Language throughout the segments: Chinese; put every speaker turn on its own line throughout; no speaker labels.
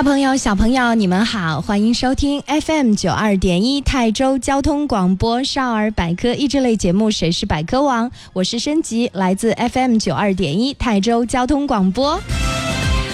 大朋友、小朋友，你们好，欢迎收听 FM 九二点一泰州交通广播少儿百科益智类节目《谁是百科王》，我是申吉，来自 FM 九二点一泰州交通广播。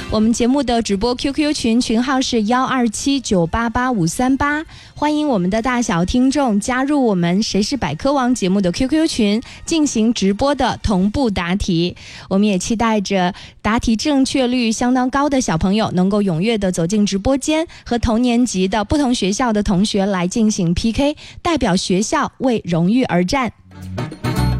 我们节目的直播 QQ 群群号是幺二七九八八五三八，欢迎我们的大小听众加入我们《谁是百科王》节目的 QQ 群，进行直播的同步答题。我们也期待着答题正确率相当高的小朋友能够踊跃的走进直播间，和同年级的不同学校的同学来进行 PK，代表学校为荣誉而战。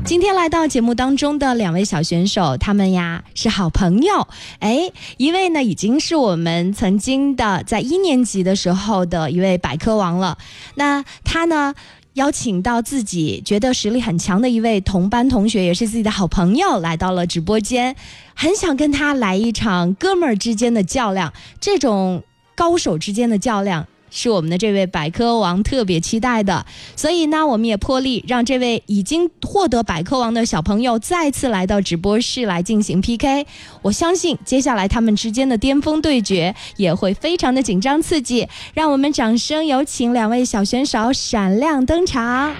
今天来到节目当中的两位小选手，他们呀是好朋友。哎，一位呢已经是我们曾经的在一年级的时候的一位百科王了。那他呢邀请到自己觉得实力很强的一位同班同学，也是自己的好朋友，来到了直播间，很想跟他来一场哥们儿之间的较量。这种高手之间的较量。是我们的这位百科王特别期待的，所以呢，我们也破例让这位已经获得百科王的小朋友再次来到直播室来进行 PK。我相信接下来他们之间的巅峰对决也会非常的紧张刺激。让我们掌声有请两位小选手闪亮登场。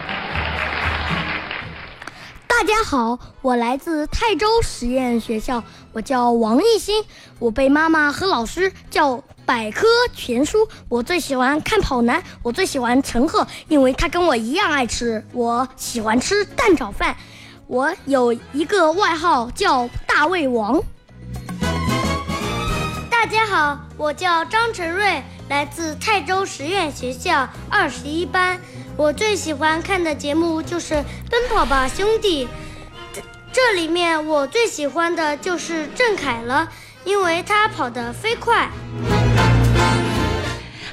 大家好，我来自泰州实验学校，我叫王艺兴，我被妈妈和老师叫。百科全书，我最喜欢看跑男，我最喜欢陈赫，因为他跟我一样爱吃。我喜欢吃蛋炒饭，我有一个外号叫大胃王。大家好，我叫张晨瑞，来自泰州实验学校二十一班。我最喜欢看的节目就是《奔跑吧兄弟》，这里面我最喜欢的就是郑恺了，因为他跑得飞快。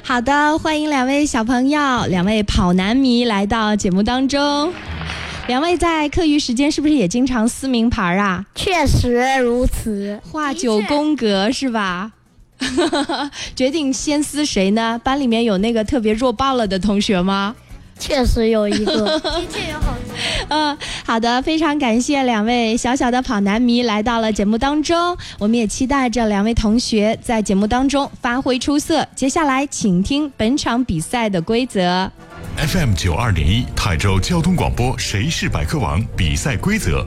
好的，欢迎两位小朋友，两位跑男迷来到节目当中。两位在课余时间是不是也经常撕名牌啊？
确实如此，
画九宫格是吧？决定先撕谁呢？班里面有那个特别弱爆了的同学吗？
确实有一个，
的确有好。
嗯，好的，非常感谢两位小小的跑男迷来到了节目当中，我们也期待着两位同学在节目当中发挥出色。接下来，请听本场比赛的规则。
FM 九二点一泰州交通广播，谁是百科王？比赛规则：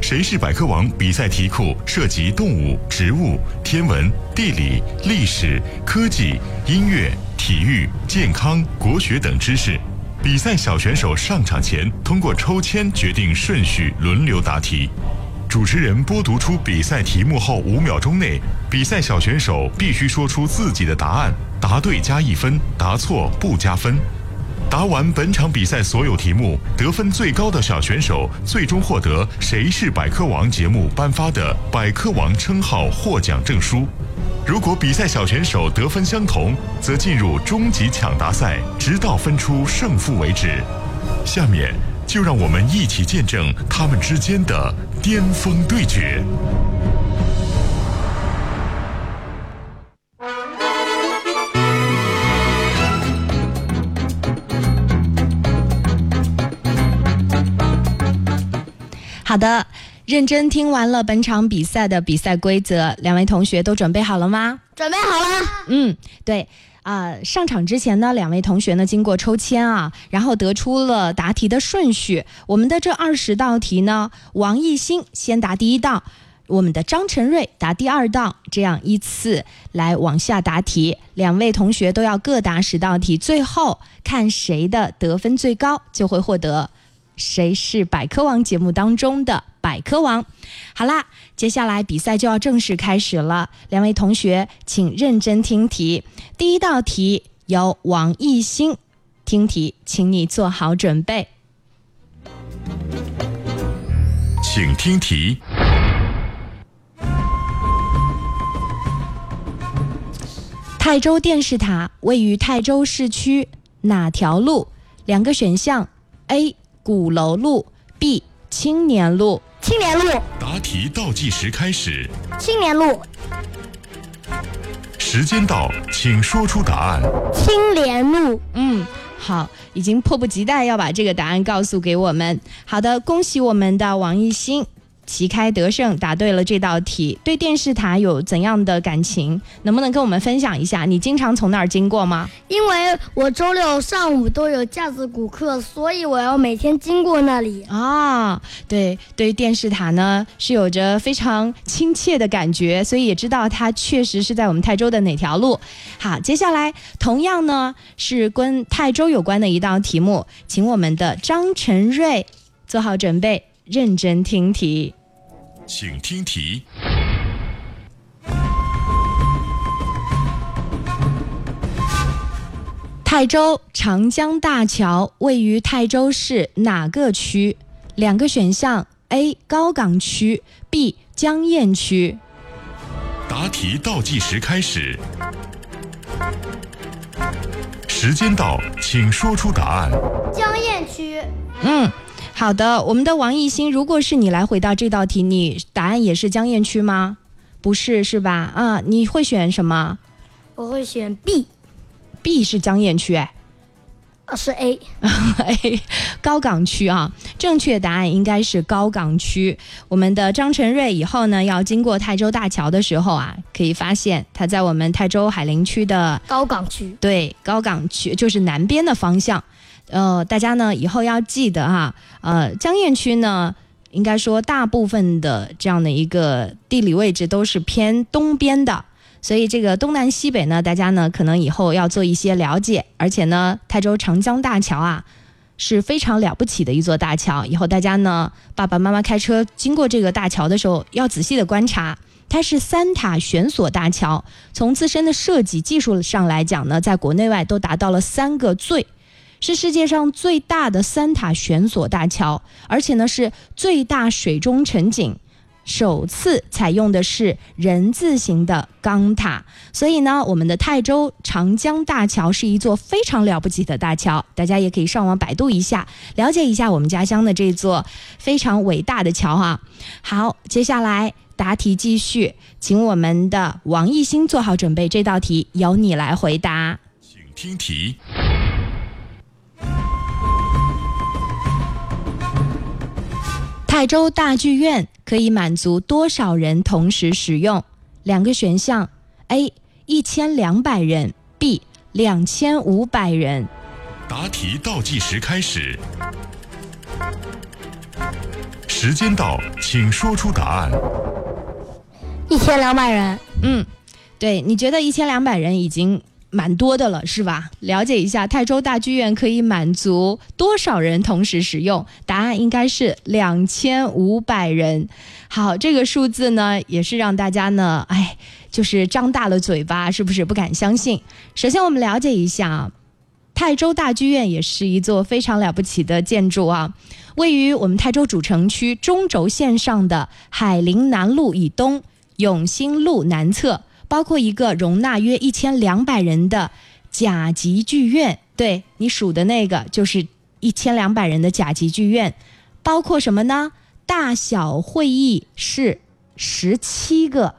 谁是百科王？比赛题库涉及动物、植物、天文、地理、历史、科技、音乐、体育、健康、国学等知识。比赛小选手上场前通过抽签决定顺序，轮流答题。主持人播读出比赛题目后五秒钟内，比赛小选手必须说出自己的答案，答对加一分，答错不加分。答完本场比赛所有题目，得分最高的小选手最终获得《谁是百科王》节目颁发的百科王称号获奖证书。如果比赛小选手得分相同，则进入终极抢答赛，直到分出胜负为止。下面就让我们一起见证他们之间的巅峰对决。
好的。认真听完了本场比赛的比赛规则，两位同学都准备好了吗？
准备好了。
嗯，对，啊，上场之前呢，两位同学呢经过抽签啊，然后得出了答题的顺序。我们的这二十道题呢，王艺兴先答第一道，我们的张晨瑞答第二道，这样依次来往下答题。两位同学都要各答十道题，最后看谁的得分最高，就会获得《谁是百科王》节目当中的百科王。好啦，接下来比赛就要正式开始了，两位同学请认真听题。第一道题由王艺兴听题，请你做好准备。
请听题。
泰州电视塔位于泰州市区哪条路？两个选项：A. 鼓楼路，B. 青年路。
青年路，
答题倒计时开始，
青年路，
时间到，请说出答案。
青莲路。
嗯，好，已经迫不及待要把这个答案告诉给我们。好的，恭喜我们的王艺兴。旗开得胜，答对了这道题。对电视塔有怎样的感情？能不能跟我们分享一下？你经常从那儿经过吗？
因为我周六上午都有架子鼓课，所以我要每天经过那里。
啊，对对，电视塔呢是有着非常亲切的感觉，所以也知道它确实是在我们泰州的哪条路。好，接下来同样呢是跟泰州有关的一道题目，请我们的张晨瑞做好准备，认真听题。
请听题。
泰州长江大桥位于泰州市哪个区？两个选项：A. 高港区，B. 江堰区。
答题倒计时开始，时间到，请说出答案。
江堰区，
嗯，好的，我们的王艺兴，如果是你来回答这道题，你答案也是江堰区吗？不是，是吧？啊，你会选什么
我会选
B，？B 是江堰区，哎。
呃是
A，A，高港区啊，正确答案应该是高港区。我们的张晨瑞以后呢，要经过泰州大桥的时候啊，可以发现他在我们泰州海陵区的
高港区，
对高港区，就是南边的方向。呃，大家呢以后要记得哈，呃，江堰区呢，应该说大部分的这样的一个地理位置都是偏东边的。所以这个东南西北呢，大家呢可能以后要做一些了解，而且呢，泰州长江大桥啊是非常了不起的一座大桥。以后大家呢，爸爸妈妈开车经过这个大桥的时候，要仔细的观察。它是三塔悬索大桥，从自身的设计技术上来讲呢，在国内外都达到了三个最，是世界上最大的三塔悬索大桥，而且呢是最大水中沉井。首次采用的是人字形的钢塔，所以呢，我们的泰州长江大桥是一座非常了不起的大桥。大家也可以上网百度一下，了解一下我们家乡的这座非常伟大的桥哈。好，接下来答题继续，请我们的王艺兴做好准备，这道题由你来回答。
请听题。
泰州大剧院可以满足多少人同时使用？两个选项：A. 一千两百人，B. 两千五百人。
答题倒计时开始，时间到，请说出答案。
一千两百人，
嗯，对，你觉得一千两百人已经蛮多的了，是吧？了解一下泰州大剧院可以满足多少人同时使用？答案应该是两千五百人。好，这个数字呢，也是让大家呢，哎，就是张大了嘴巴，是不是不敢相信？首先，我们了解一下，泰州大剧院也是一座非常了不起的建筑啊，位于我们泰州主城区中轴线上的海陵南路以东。永兴路南侧，包括一个容纳约一千两百人的甲级剧院。对你数的那个，就是一千两百人的甲级剧院，包括什么呢？大小会议室十七个，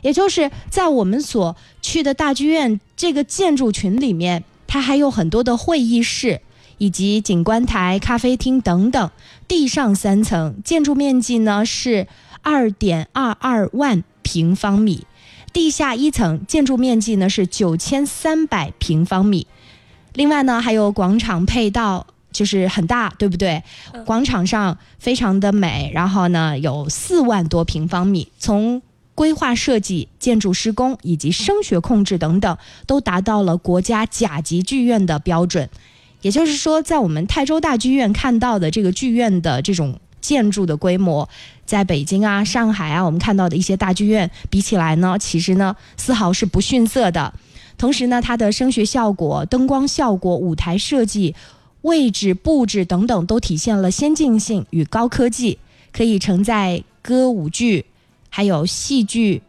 也就是在我们所去的大剧院这个建筑群里面，它还有很多的会议室。以及景观台、咖啡厅等等，地上三层，建筑面积呢是二点二二万平方米。地下一层建筑面积呢是九千三百平方米。另外呢，还有广场配套，就是很大，对不对？广场上非常的美，然后呢有四万多平方米，从规划设计、建筑施工以及声学控制等等，都达到了国家甲级剧院的标准。也就是说，在我们泰州大剧院看到的这个剧院的这种建筑的规模，在北京啊、上海啊，我们看到的一些大剧院比起来呢，其实呢丝毫是不逊色的。同时呢，它的声学效果、灯光效果、舞台设计、位置布置等等，都体现了先进性与高科技，可以承载歌舞剧、还有戏剧、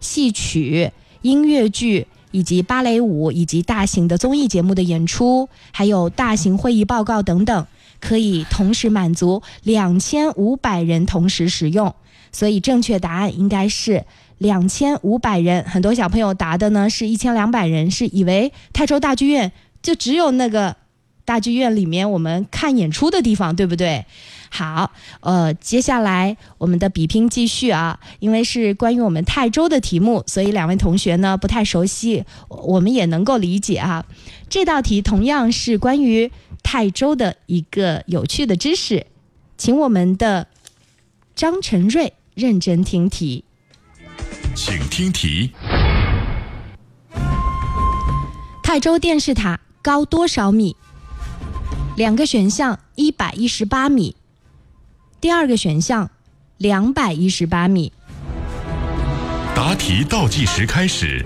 戏曲、音乐剧。以及芭蕾舞，以及大型的综艺节目的演出，还有大型会议报告等等，可以同时满足两千五百人同时使用。所以正确答案应该是两千五百人。很多小朋友答的呢是一千两百人，是以为泰州大剧院就只有那个大剧院里面我们看演出的地方，对不对？好，呃，接下来我们的比拼继续啊，因为是关于我们泰州的题目，所以两位同学呢不太熟悉，我们也能够理解啊。这道题同样是关于泰州的一个有趣的知识，请我们的张晨瑞认真听题，
请听题。
泰州电视塔高多少米？两个选项：一百一十八米。第二个选项，两百一十八米。
答题倒计时开始，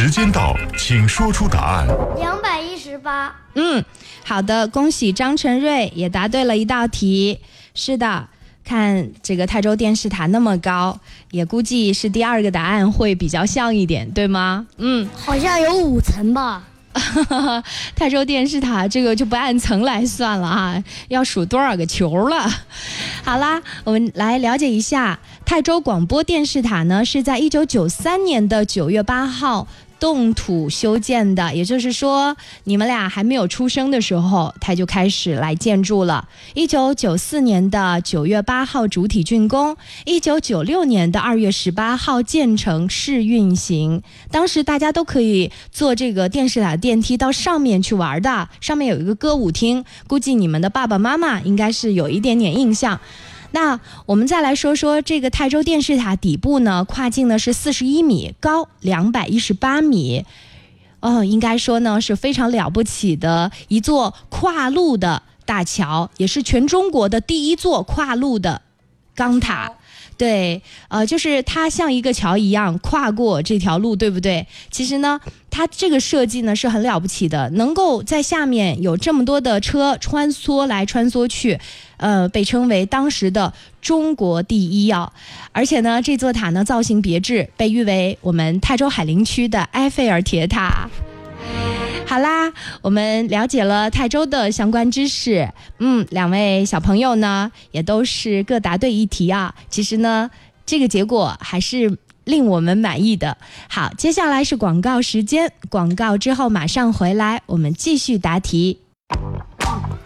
时间到，请说出答案。
两百一十八。
嗯，好的，恭喜张晨瑞也答对了一道题。是的，看这个泰州电视塔那么高，也估计是第二个答案会比较像一点，对吗？嗯，
好像有五层吧。
泰州电视塔这个就不按层来算了啊，要数多少个球了。好啦，我们来了解一下泰州广播电视塔呢，是在一九九三年的九月八号。动土修建的，也就是说，你们俩还没有出生的时候，他就开始来建筑了。一九九四年的九月八号主体竣工，一九九六年的二月十八号建成试运行。当时大家都可以坐这个电视塔电梯到上面去玩的，上面有一个歌舞厅，估计你们的爸爸妈妈应该是有一点点印象。那我们再来说说这个泰州电视塔底部呢，跨径呢是四十一米，高两百一十八米，哦，应该说呢是非常了不起的一座跨路的大桥，也是全中国的第一座跨路的钢塔。对，呃，就是它像一个桥一样跨过这条路，对不对？其实呢，它这个设计呢是很了不起的，能够在下面有这么多的车穿梭来穿梭去，呃，被称为当时的中国第一啊。而且呢，这座塔呢造型别致，被誉为我们泰州海陵区的埃菲尔铁塔。好啦，我们了解了泰州的相关知识。嗯，两位小朋友呢，也都是各答对一题啊。其实呢，这个结果还是令我们满意的。好，接下来是广告时间，广告之后马上回来，我们继续答题。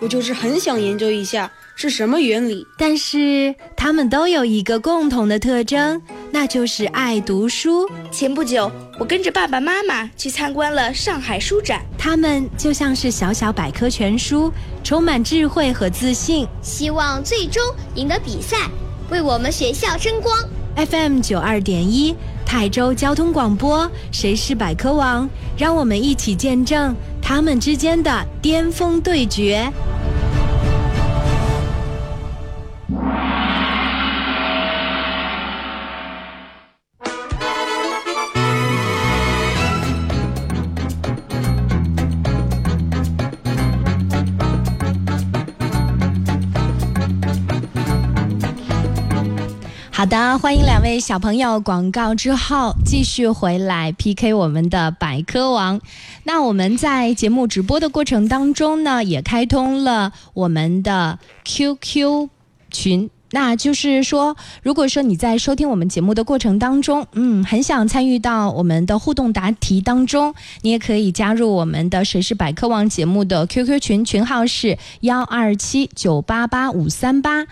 我就是很想研究一下是什么原理。
但是他们都有一个共同的特征。那就是爱读书。
前不久，我跟着爸爸妈妈去参观了上海书展，
他们就像是小小百科全书，充满智慧和自信，
希望最终赢得比赛，为我们学校争光。
FM 九二点一，泰州交通广播，谁是百科王？让我们一起见证他们之间的巅峰对决。好的，欢迎两位小朋友。广告之后继续回来 PK 我们的百科王。那我们在节目直播的过程当中呢，也开通了我们的 QQ 群。那就是说，如果说你在收听我们节目的过程当中，嗯，很想参与到我们的互动答题当中，你也可以加入我们的《谁是百科王》节目的 QQ 群，群号是幺二七九八八五三八。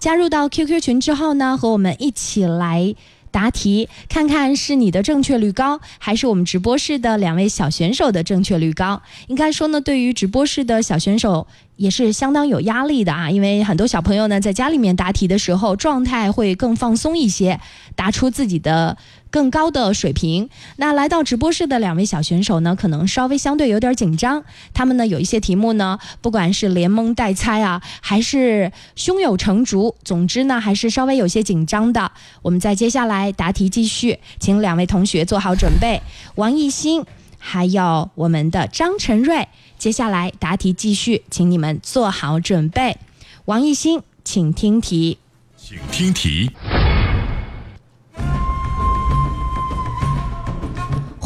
加入到 QQ 群之后呢，和我们一起来答题，看看是你的正确率高，还是我们直播室的两位小选手的正确率高？应该说呢，对于直播室的小选手。也是相当有压力的啊，因为很多小朋友呢在家里面答题的时候状态会更放松一些，答出自己的更高的水平。那来到直播室的两位小选手呢，可能稍微相对有点紧张。他们呢有一些题目呢，不管是连蒙带猜啊，还是胸有成竹，总之呢还是稍微有些紧张的。我们在接下来答题继续，请两位同学做好准备。王艺兴，还有我们的张晨瑞。接下来答题继续，请你们做好准备。王艺兴，请听题。
请听题。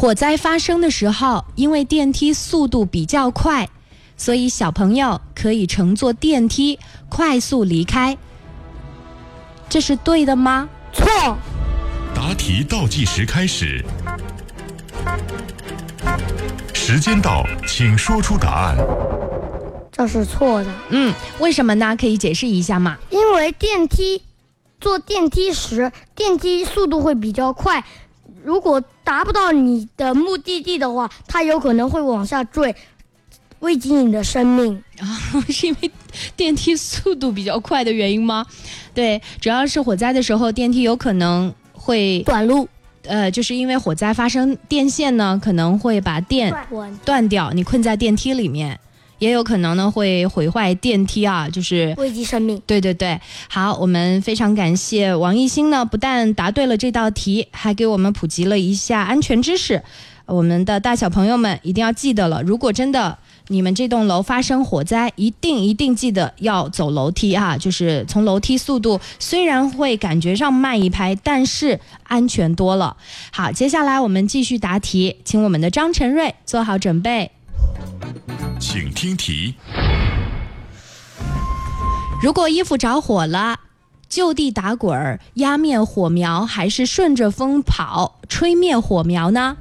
火灾发生的时候，因为电梯速度比较快，所以小朋友可以乘坐电梯快速离开。这是对的吗？
错。
答题倒计时开始。时间到，请说出答案。
这是错的。
嗯，为什么呢？可以解释一下吗？
因为电梯坐电梯时，电梯速度会比较快，如果达不到你的目的地的话，它有可能会往下坠，危及你的生命。
啊，是因为电梯速度比较快的原因吗？对，主要是火灾的时候，电梯有可能会
短路。
呃，就是因为火灾发生，电线呢可能会把电断掉，你困在电梯里面，也有可能呢会毁坏电梯啊，就是
危及生命。
对对对，好，我们非常感谢王艺兴呢，不但答对了这道题，还给我们普及了一下安全知识。我们的大小朋友们一定要记得了，如果真的。你们这栋楼发生火灾，一定一定记得要走楼梯哈，就是从楼梯速度虽然会感觉上慢一拍，但是安全多了。好，接下来我们继续答题，请我们的张晨瑞做好准备，
请听题。
如果衣服着火了，就地打滚儿压灭火苗，还是顺着风跑吹灭火苗呢？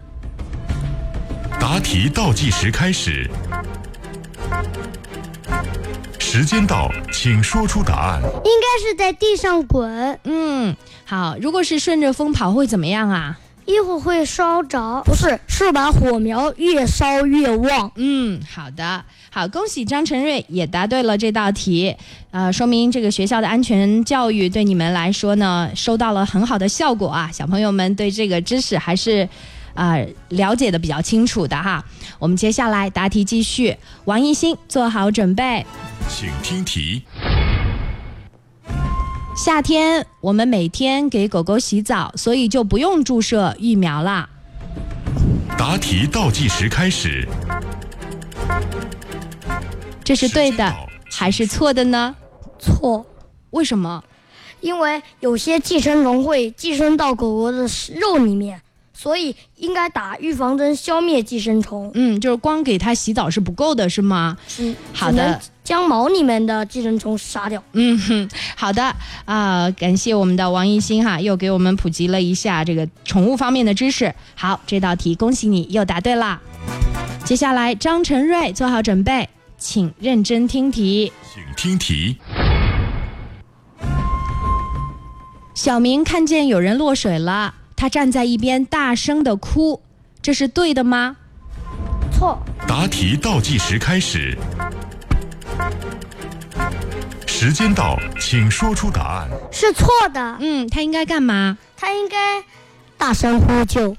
答题倒计时开始，时间到，请说出答案。
应该是在地上滚。
嗯，好。如果是顺着风跑会怎么样啊？
衣服会烧着。不是，是把火苗越烧越旺。
嗯，好的，好，恭喜张晨瑞也答对了这道题。呃，说明这个学校的安全教育对你们来说呢，收到了很好的效果啊。小朋友们对这个知识还是。啊，了解的比较清楚的哈，我们接下来答题继续。王艺兴，做好准备，
请听题。
夏天我们每天给狗狗洗澡，所以就不用注射疫苗啦。
答题倒计时开始。
这是对的还是错的呢？
错。
为什么？
因为有些寄生虫会寄生到狗狗的肉里面。所以应该打预防针，消灭寄生虫。
嗯，就是光给它洗澡是不够的，是吗？
嗯。
好的，
将毛里面的寄生虫杀掉。
嗯哼，好的啊，感谢我们的王艺兴哈，又给我们普及了一下这个宠物方面的知识。好，这道题恭喜你又答对了。接下来张晨瑞做好准备，请认真听题。
请听题。
小明看见有人落水了。他站在一边大声的哭，这是对的吗？
错。
答题倒计时开始，时间到，请说出答案。
是错的。
嗯，他应该干嘛？
他应该大声呼救。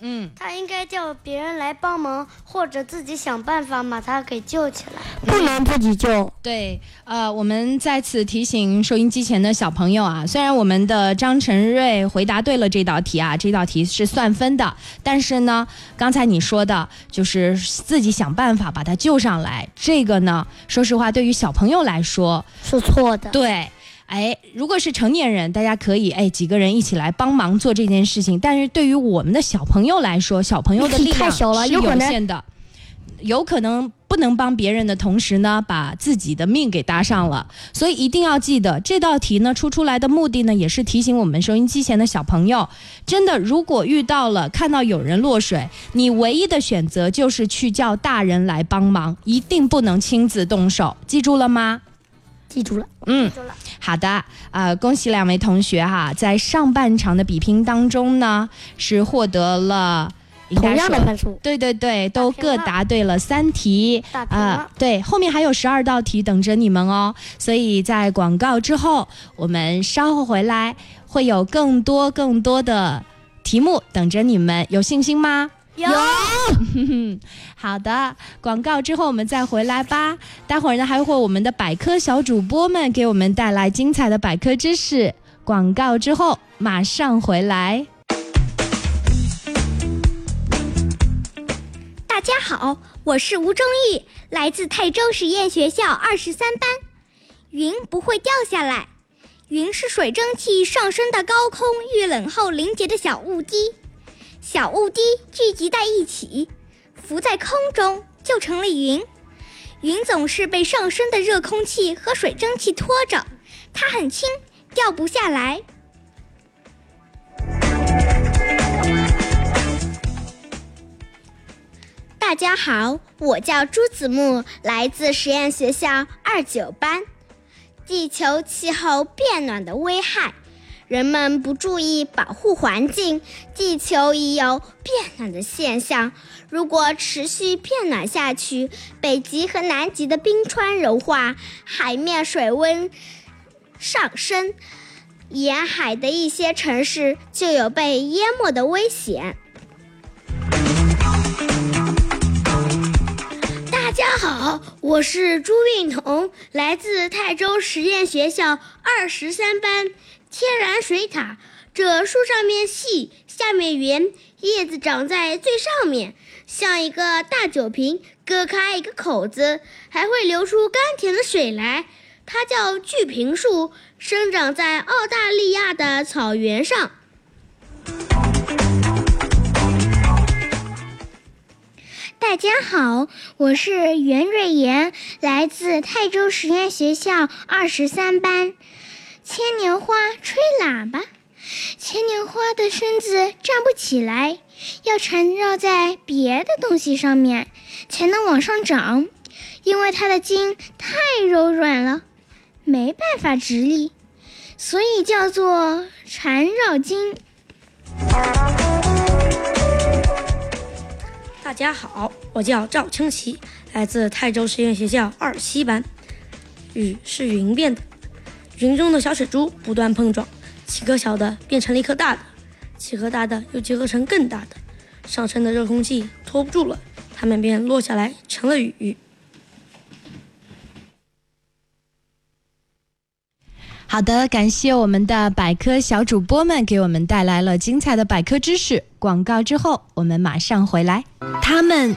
嗯，
他应该叫别人来帮忙，或者自己想办法把他给救起来，不能自己救。
对，呃，我们在此提醒收音机前的小朋友啊，虽然我们的张晨瑞回答对了这道题啊，这道题是算分的，但是呢，刚才你说的就是自己想办法把他救上来，这个呢，说实话，对于小朋友来说
是错的。
对。哎，如果是成年人，大家可以哎几个人一起来帮忙做这件事情。但是对于我们的小朋友来说，小朋友的力量是有限的，有可能不能帮别人的同时呢，把自己的命给搭上了。所以一定要记得，这道题呢出出来的目的呢，也是提醒我们收音机前的小朋友，真的，如果遇到了看到有人落水，你唯一的选择就是去叫大人来帮忙，一定不能亲自动手，记住了吗？
记住了，
嗯，好的，呃，恭喜两位同学哈，在上半场的比拼当中呢，是获得了
同样的分数。
对对对，都各答对了三题啊、
了
对，后面还有十二道题等着你们哦。所以在广告之后，我们稍后回来会有更多更多的题目等着你们，有信心吗？
有，
好的，广告之后我们再回来吧。待会儿呢，还会我们的百科小主播们给我们带来精彩的百科知识。广告之后马上回来。
大家好，我是吴忠义，来自泰州实验学校二十三班。云不会掉下来，云是水蒸气上升到高空遇冷后凝结的小雾滴，小雾滴聚集在一起，浮在空中就成了云。云总是被上升的热空气和水蒸气拖着，它很轻，掉不下来。大家好，我叫朱子木，来自实验学校二九班。地球气候变暖的危害，人们不注意保护环境，地球已有变暖的现象。如果持续变暖下去，北极和南极的冰川融化，海面水温上升，沿海的一些城市就有被淹没的危险。
大家好，我是朱运彤，来自泰州实验学校二十三班。天然水獭，这树上面细，下面圆，叶子长在最上面，像一个大酒瓶，割开一个口子，还会流出甘甜的水来。它叫巨瓶树，生长在澳大利亚的草原上。
大家好，我是袁瑞妍，来自泰州实验学校二十三班。牵牛花吹喇叭，牵牛花的身子站不起来，要缠绕在别的东西上面才能往上长，因为它的茎太柔软了，没办法直立，所以叫做缠绕茎。
大家好，我叫赵清奇，来自泰州实验学校二七班。雨是云变的，云中的小水珠不断碰撞，几颗小的变成了一颗大的，几颗大的又结合成更大的，上升的热空气拖不住了，它们便落下来成了雨。
好的，感谢我们的百科小主播们给我们带来了精彩的百科知识。广告之后，我们马上回来。他们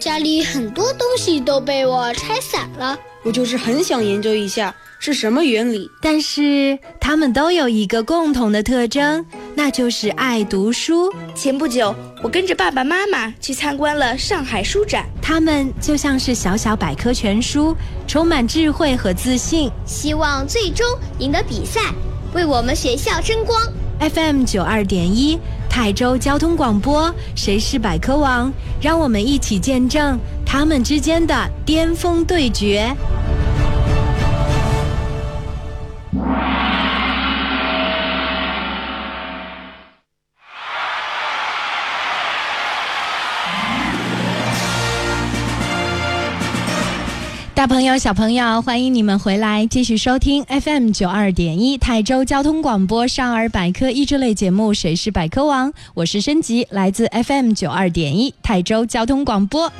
家里很多东西都被我拆散了。
我就是很想研究一下是什么原理。
但是他们都有一个共同的特征，那就是爱读书。
前不久，我跟着爸爸妈妈去参观了上海书展。
他们就像是小小百科全书，充满智慧和自信。
希望最终赢得比赛，为我们学校争光。
FM 九二点一，泰州交通广播，谁是百科王？让我们一起见证他们之间的巅峰对决。大朋友、小朋友，欢迎你们回来，继续收听 FM 九二点一泰州交通广播少儿百科益智类节目《谁是百科王》，我是申吉，来自 FM 九二点一泰州交通广播。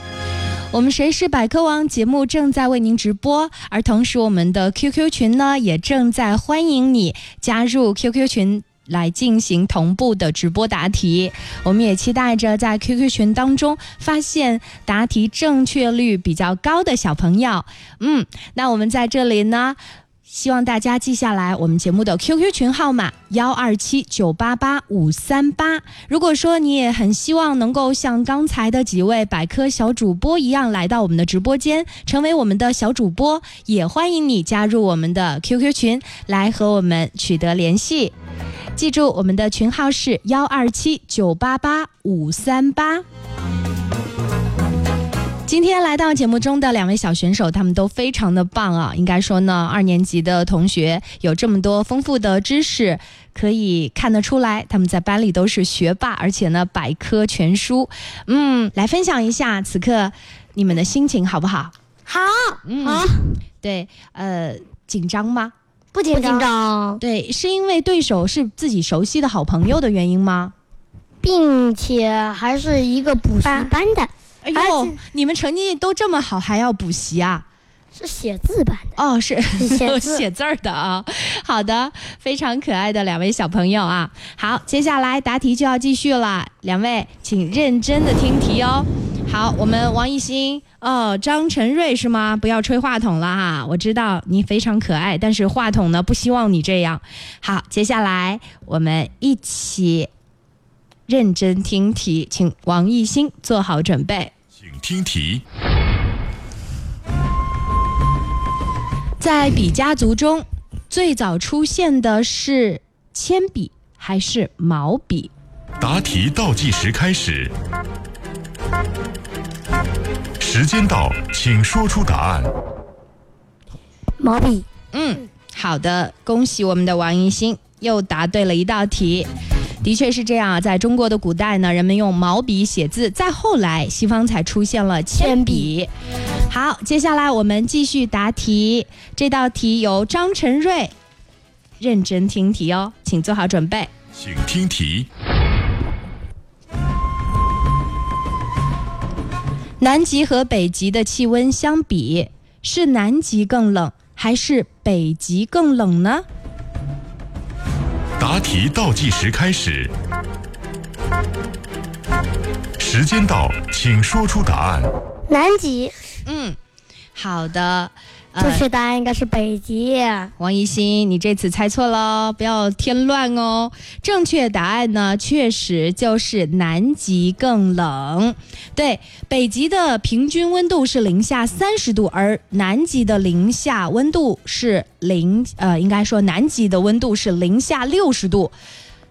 我们谁是百科王节目正在为您直播，而同时我们的 QQ 群呢也正在欢迎你加入 QQ 群。来进行同步的直播答题，我们也期待着在 QQ 群当中发现答题正确率比较高的小朋友。嗯，那我们在这里呢。希望大家记下来我们节目的 QQ 群号码幺二七九八八五三八。如果说你也很希望能够像刚才的几位百科小主播一样来到我们的直播间，成为我们的小主播，也欢迎你加入我们的 QQ 群来和我们取得联系。记住，我们的群号是幺二七九八八五三八。今天来到节目中的两位小选手，他们都非常的棒啊！应该说呢，二年级的同学有这么多丰富的知识，可以看得出来，他们在班里都是学霸，而且呢，百科全书。嗯，来分享一下此刻你们的心情好不好？
好，
好。对，呃，紧张吗？
不紧张。
对，是因为对手是自己熟悉的好朋友的原因吗？
并且还是一个补习班的。
哎呦，你们成绩都这么好，还要补习啊？
是写字班的
哦，是 写字儿的啊。好的，非常可爱的两位小朋友啊。好，接下来答题就要继续了，两位请认真的听题哦。好，我们王艺兴哦，张晨瑞是吗？不要吹话筒了哈，我知道你非常可爱，但是话筒呢不希望你这样。好，接下来我们一起。认真听题，请王艺兴做好准备。
请听题：
在笔家族中，最早出现的是铅笔还是毛笔？
答题倒计时开始，时间到，请说出答案。
毛笔。
嗯，好的，恭喜我们的王一新又答对了一道题。的确是这样啊，在中国的古代呢，人们用毛笔写字，再后来西方才出现了铅笔。好，接下来我们继续答题。这道题由张晨瑞认真听题哦，请做好准备。
请听题：
南极和北极的气温相比，是南极更冷还是北极更冷呢？
答题倒计时开始，时间到，请说出答案。
南极。
嗯，好的。
正确答案应该是北极。
王一新，你这次猜错了，不要添乱哦。正确答案呢，确实就是南极更冷。对，北极的平均温度是零下三十度，而南极的零下温度是零，呃，应该说南极的温度是零下六十度，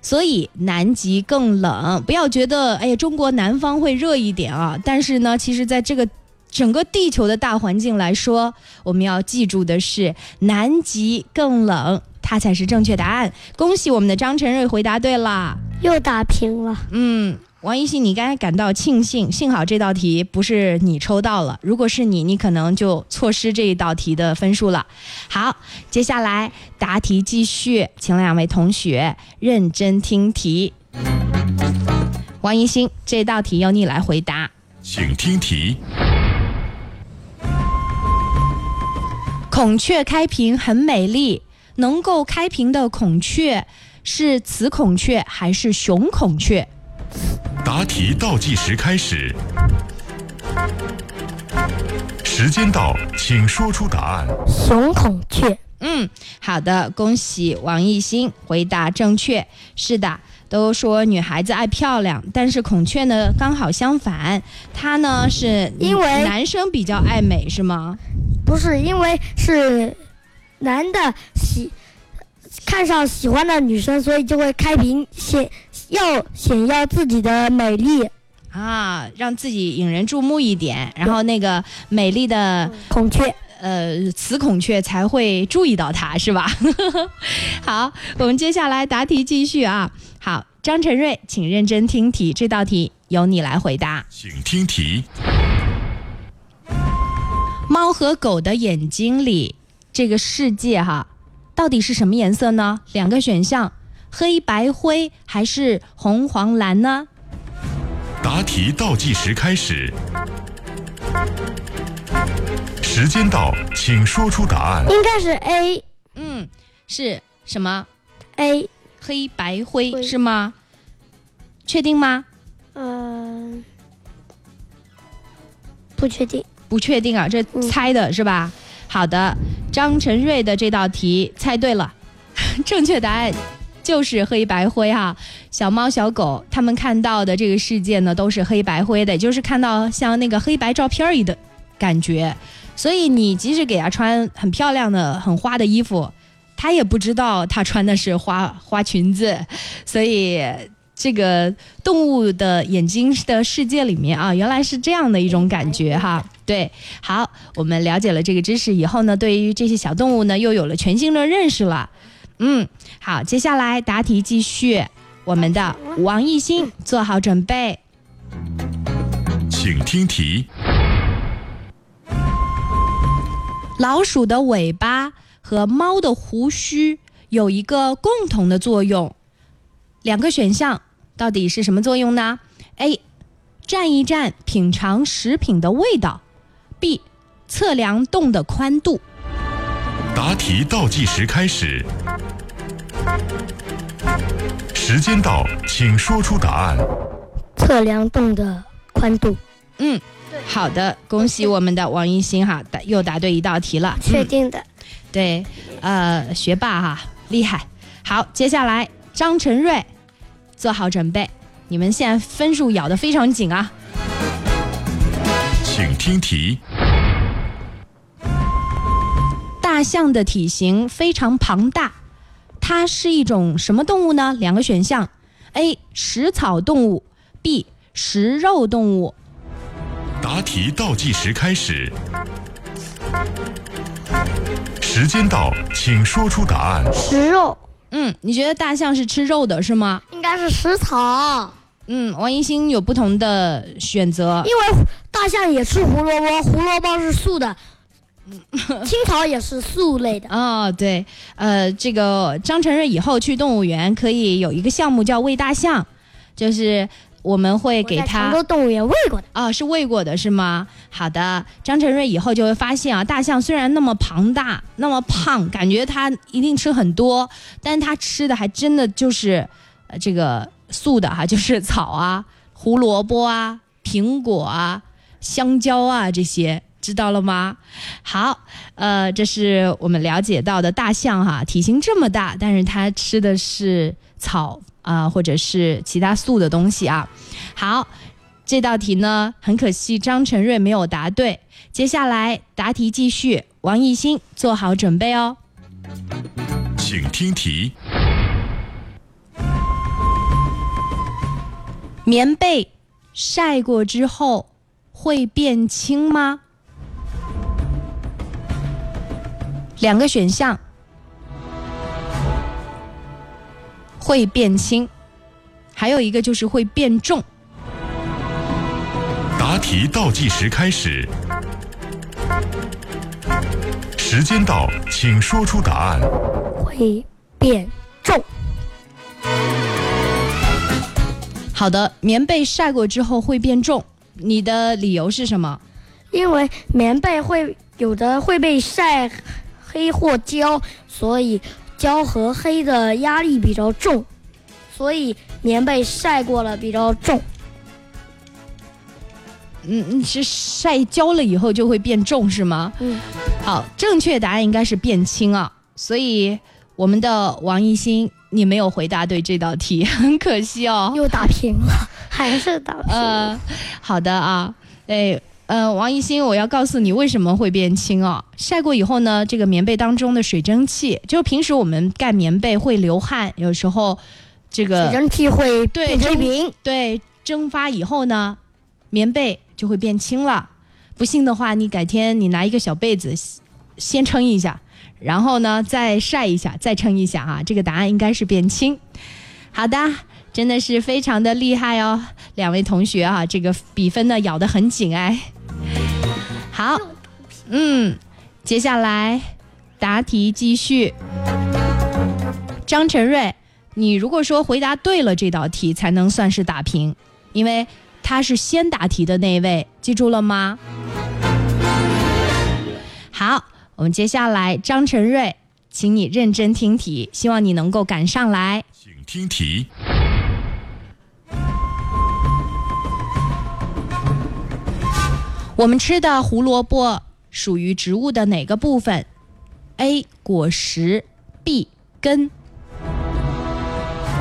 所以南极更冷。不要觉得，哎呀，中国南方会热一点啊，但是呢，其实在这个。整个地球的大环境来说，我们要记住的是南极更冷，它才是正确答案。恭喜我们的张晨瑞回答对了，
又打平了。
嗯，王一信，你刚才感到庆幸，幸好这道题不是你抽到了，如果是你，你可能就错失这一道题的分数了。好，接下来答题继续，请两位同学认真听题。王一兴，这道题由你来回答，
请听题。
孔雀开屏很美丽，能够开屏的孔雀是雌孔雀还是雄孔雀？
答题倒计时开始，时间到，请说出答案。
雄孔雀。
嗯，好的，恭喜王艺兴回答正确。是的，都说女孩子爱漂亮，但是孔雀呢刚好相反，它呢是
因为
男生比较爱美，是吗？
不是因为是男的喜看上喜欢的女生，所以就会开屏显要显耀自己的美丽
啊，让自己引人注目一点。然后那个美丽的
孔雀，
呃，雌孔雀才会注意到它，是吧？好，我们接下来答题继续啊。好，张晨瑞，请认真听题，这道题由你来回答，
请听题。
猫和狗的眼睛里，这个世界哈，到底是什么颜色呢？两个选项：黑白灰还是红黄蓝呢？
答题倒计时开始，时间到，请说出答案。
应该是 A
嗯，是什么
？A，
黑白灰
灰
是吗？确定吗？
嗯、不确定。
不确定啊，这
嗯
猜的是吧？好的，张晨瑞的这道题猜对了，正确答案就是黑白灰哈。小猫小狗他们看到的这个世界呢，都是黑白灰的，也就是看到像那个黑白照片儿一的感觉。所以你即使给他穿很漂亮的、很花的衣服，他也不知道他穿的是花 花裙子。所以这个动物的眼睛的世界里面啊，原来是这样的一种感觉哈。对，好，我们了解了这个知识以后呢，对于这些小动物呢，又有了全新的认识了。嗯，好，接下来答题继续，我们的王艺兴做好准备。
请听题。
老鼠的尾巴和猫的胡须有一个共同的作用，两个选项到底是什么作用呢？A. 站一站品尝食品的味道；B. 测量洞的宽度。
答题倒计时开始。时间到，请说出答案。
测量洞的宽度，
嗯，好的，恭喜我们的王一新哈，答又答对一道题了。嗯、
确定的。
对，呃，学霸哈，厉害。好，接下来张晨瑞，做好准备，你们现在分数咬得非常紧啊。
请听题。
大象的体型非常庞大，它是一种什么动物呢？两个选项：A. 食草动物；B. 食肉动物。
答题倒计时开始。时间到，请说出答案。
食肉
嗯，你觉得大象是吃肉的是吗？
应该是食草，
嗯，王一新有不同的选择。
因为大象也吃胡萝卜，胡萝卜是素的，青草也是素类的。
哦，对，呃，这个张晨瑞以后去动物园可以有一个项目叫喂大象，就是我们会给他
成都动物园喂过的。
啊，是喂过的是吗？好的，张晨瑞以后就会发现啊，大象虽然那么庞大、那么胖，感觉它一定吃很多，但是它吃的还真的就是，呃，这个素的哈，就是草啊、胡萝卜啊、苹果啊、香蕉啊这些。知道了吗？好，呃，这是我们了解到的大象哈，体型这么大，但是它吃的是草啊、或者是其他素的东西啊。好，这道题呢，很可惜张晨瑞没有答对。接下来答题继续，王艺兴做好准备哦。
请听题。
棉被晒过之后会变轻吗？两个选项，会变轻，还有一个就是会变重。
答题倒计时开始。时间到，请说出答案。
会变重，
好的，棉被晒过之后会变重，你的理由是什么？
因为棉被会有的会被晒黑或焦，所以焦和黑的压力比较重，所以棉被晒过了比较重。
嗯，你是晒焦了以后就会变重是吗？
嗯，
好，正确答案应该是变轻啊。所以我们的王艺兴，你没有回答对这道题，很可惜哦。
又打平了，还是打平了。
呃，好的啊，哎。呃，王艺兴，我要告诉你为什么会变轻哦。晒过以后呢，这个棉被当中的水蒸气，就是平时我们盖棉被会流汗，有时候这个
水蒸气会
对对蒸发以后呢，棉被就会变轻了。不信的话，你改天你拿一个小被子，先撑一下，然后呢再晒一下，再撑一下啊。这个答案应该是变轻。好的，真的是非常的厉害哦，两位同学啊，这个比分呢咬得很紧哎。好，嗯，接下来答题继续。张晨瑞，你如果说回答对了这道题，才能算是打平，因为他是先答题的那位，记住了吗？好，我们接下来张晨瑞，请你认真听题，希望你能够赶上来。
请听题。
我们吃的胡萝卜属于植物的哪个部分？A. 果实，B. 根。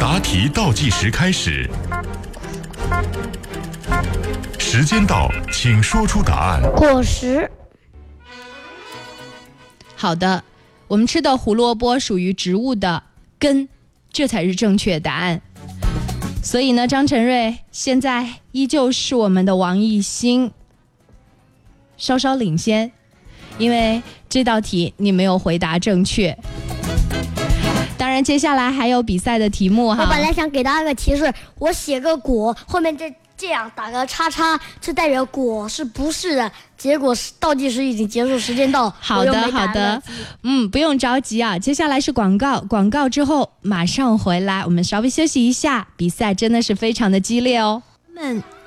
答题倒计时开始，时间到，请说出答案。
果实，
好的，我们吃的胡萝卜属于植物的根，这才是正确答案。所以呢，张晨瑞现在依旧是我们的王艺兴，稍稍领先，因为这道题你没有回答正确。当然，接下来还有比赛的题目哈。
我本来想给大家个提示，我写个果，后面这这样打个叉叉，就代表果是不是的。结果是倒计时已经结束，时间到。
好的，好的，嗯，不用着急啊。接下来是广告，广告之后马上回来，我们稍微休息一下。比赛真的是非常的激烈哦。们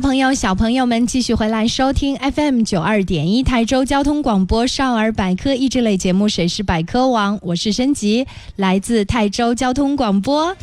朋友、小朋友们继续回来收听 FM 九二点一台州交通广播少儿百科益智类节目《谁是百科王》，我是申吉，来自台州交通广播。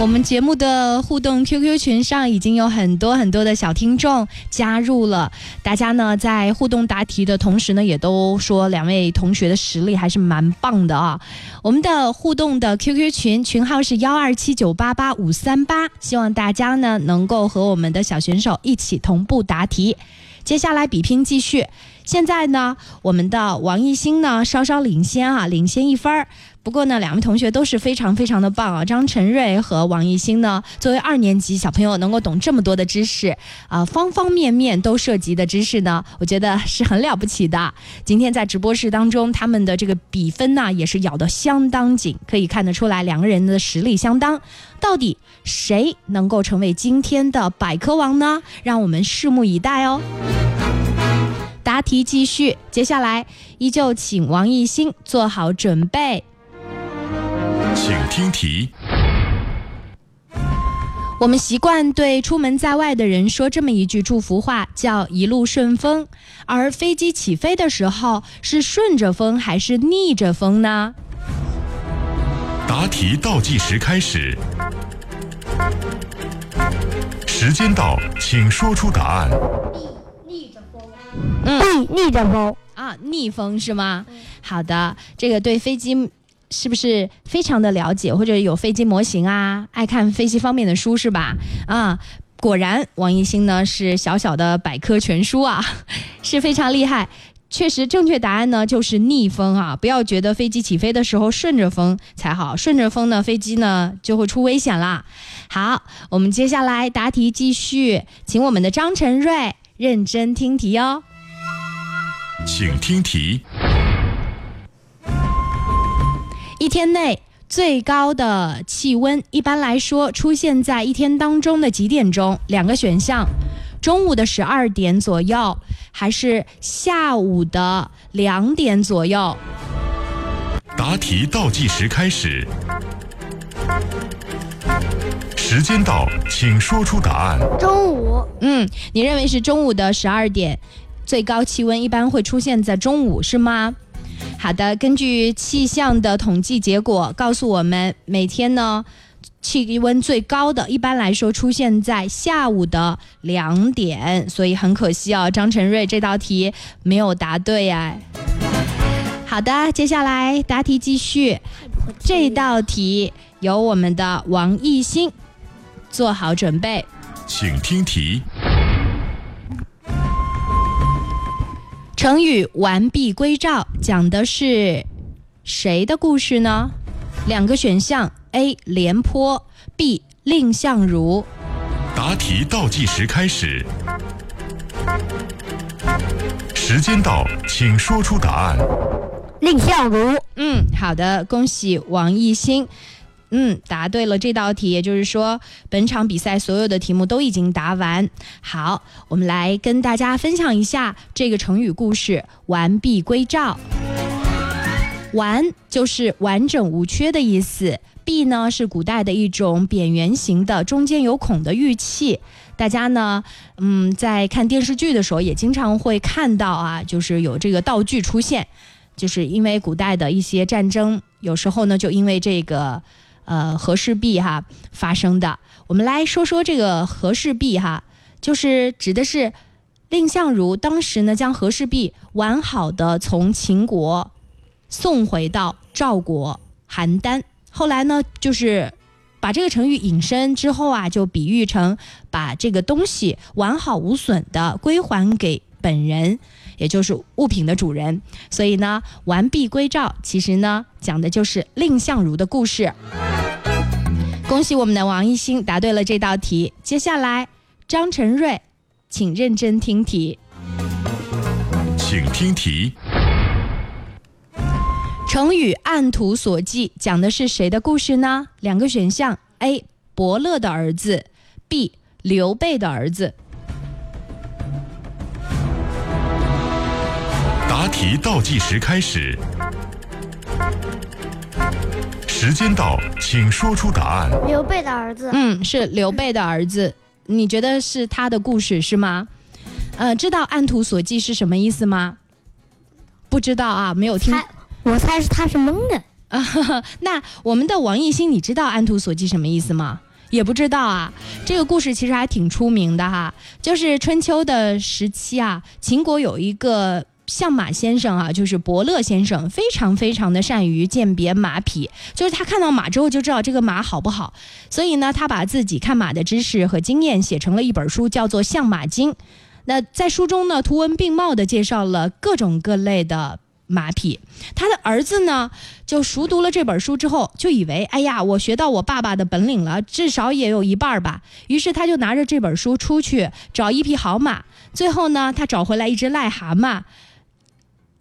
我们节目的互动 QQ 群上已经有很多很多的小听众加入了，大家呢在互动答题的同时呢，也都说两位同学的实力还是蛮棒的啊。我们的互动的 QQ 群群号是幺二七九八八五三八，希望大家呢能够和我们的小选手一起同步答题。接下来比拼继续，现在呢我们的王艺兴呢稍稍领先啊，领先一分儿。不过呢，两位同学都是非常非常的棒啊！张晨瑞和王艺兴呢，作为二年级小朋友，能够懂这么多的知识啊，方方面面都涉及的知识呢，我觉得是很了不起的。今天在直播室当中，他们的这个比分呢，也是咬得相当紧，可以看得出来两个人的实力相当。到底谁能够成为今天的百科王呢？让我们拭目以待哦。答题继续，接下来依旧请王艺兴做好准备。
请听题。
我们习惯对出门在外的人说这么一句祝福话，叫“一路顺风”。而飞机起飞的时候是顺着风还是逆着风呢？
答题倒计时开始，时间到，请说出答案。
逆逆着风，嗯，逆逆着风
啊，逆风是吗？好的，这个对飞机。是不是非常的了解，或者有飞机模型啊？爱看飞机方面的书是吧？啊，果然王艺兴呢是小小的百科全书啊，是非常厉害。确实，正确答案呢就是逆风啊！不要觉得飞机起飞的时候顺着风才好，顺着风呢飞机呢就会出危险啦。好，我们接下来答题继续，请我们的张晨瑞认真听题哦。
请听题。
一天内最高的气温，一般来说出现在一天当中的几点钟？两个选项：中午的十二点左右，还是下午的两点左右？
答题倒计时开始，时间到，请说出答案。
中午，
嗯，你认为是中午的十二点，最高气温一般会出现在中午，是吗？好的，根据气象的统计结果告诉我们，每天呢。气温最高的，一般来说出现在下午的两点，所以很可惜啊，张晨瑞这道题没有答对呀。好的，接下来答题继续，这道题由我们的王艺兴做好准备，
请听题。
成语“完璧归赵”讲的是谁的故事呢？两个选项。A. 廉颇 B. 蔺相如。
答题倒计时开始，时间到，请说出答案。
蔺相如。
嗯，好的，恭喜王艺兴。嗯，答对了这道题，也就是说，本场比赛所有的题目都已经答完。好，我们来跟大家分享一下这个成语故事“完璧归赵”。完就是完整无缺的意思。璧呢是古代的一种扁圆形的、中间有孔的玉器。大家呢，嗯，在看电视剧的时候也经常会看到啊，就是有这个道具出现，就是因为古代的一些战争，有时候呢就因为这个呃和氏璧哈发生的。我们来说说这个和氏璧哈，就是指的是蔺相如当时呢将和氏璧完好的从秦国送回到赵国邯郸。后来呢，就是把这个成语引申之后啊，就比喻成把这个东西完好无损的归还给本人，也就是物品的主人。所以呢，完璧归赵，其实呢讲的就是蔺相如的故事。恭喜我们的王一星答对了这道题。接下来，张晨瑞，请认真听题，
请听题。
成语“按图索骥”讲的是谁的故事呢？两个选项：A. 伯乐的儿子，B. 刘备的儿子。
答题倒计时开始，时间到，请说出答案。
刘备的儿子。
嗯，是刘备的儿子。你觉得是他的故事是吗？呃，知道“按图索骥”是什么意思吗？不知道啊，没有听。
我猜是他是蒙的
啊！那我们的王艺兴，你知道“按图索骥”什么意思吗？也不知道啊。这个故事其实还挺出名的哈，就是春秋的时期啊，秦国有一个相马先生啊，就是伯乐先生，非常非常的善于鉴别马匹，就是他看到马之后就知道这个马好不好，所以呢，他把自己看马的知识和经验写成了一本书，叫做《相马经》。那在书中呢，图文并茂的介绍了各种各类的。马匹，他的儿子呢，就熟读了这本书之后，就以为，哎呀，我学到我爸爸的本领了，至少也有一半儿吧。于是他就拿着这本书出去找一匹好马。最后呢，他找回来一只癞蛤蟆。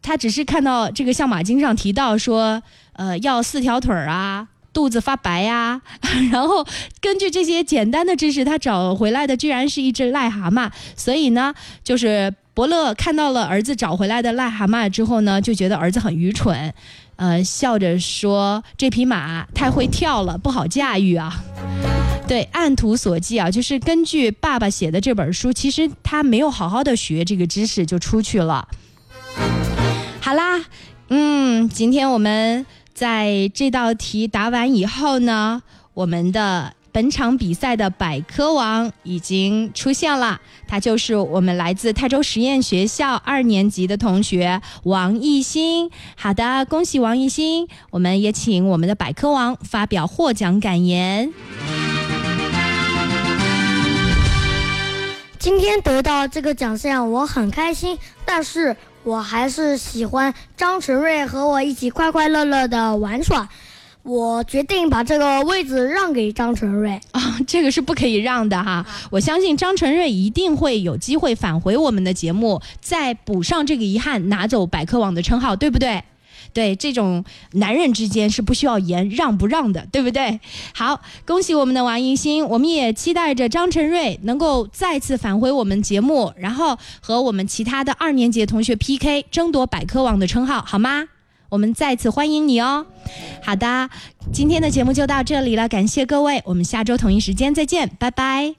他只是看到这个《相马经》上提到说，呃，要四条腿儿啊，肚子发白呀。然后根据这些简单的知识，他找回来的居然是一只癞蛤蟆。所以呢，就是。伯乐看到了儿子找回来的癞蛤蟆之后呢，就觉得儿子很愚蠢，呃，笑着说：“这匹马太会跳了，不好驾驭啊。”对，按图索骥啊，就是根据爸爸写的这本书，其实他没有好好的学这个知识就出去了。好啦，嗯，今天我们在这道题答完以后呢，我们的。本场比赛的百科王已经出现了，他就是我们来自泰州实验学校二年级的同学王艺兴。好的，恭喜王艺兴！我们也请我们的百科王发表获奖感言。
今天得到这个奖项，我很开心，但是我还是喜欢张晨瑞和我一起快快乐乐的玩耍。我决定把这个位置让给张晨瑞
啊，这个是不可以让的哈。我相信张晨瑞一定会有机会返回我们的节目，再补上这个遗憾，拿走百科网的称号，对不对？对，这种男人之间是不需要言让不让的，对不对？好，恭喜我们的王艺兴，我们也期待着张晨瑞能够再次返回我们节目，然后和我们其他的二年级同学 PK，争夺百科网的称号，好吗？我们再次欢迎你哦！好的，今天的节目就到这里了，感谢各位，我们下周同一时间再见，拜拜。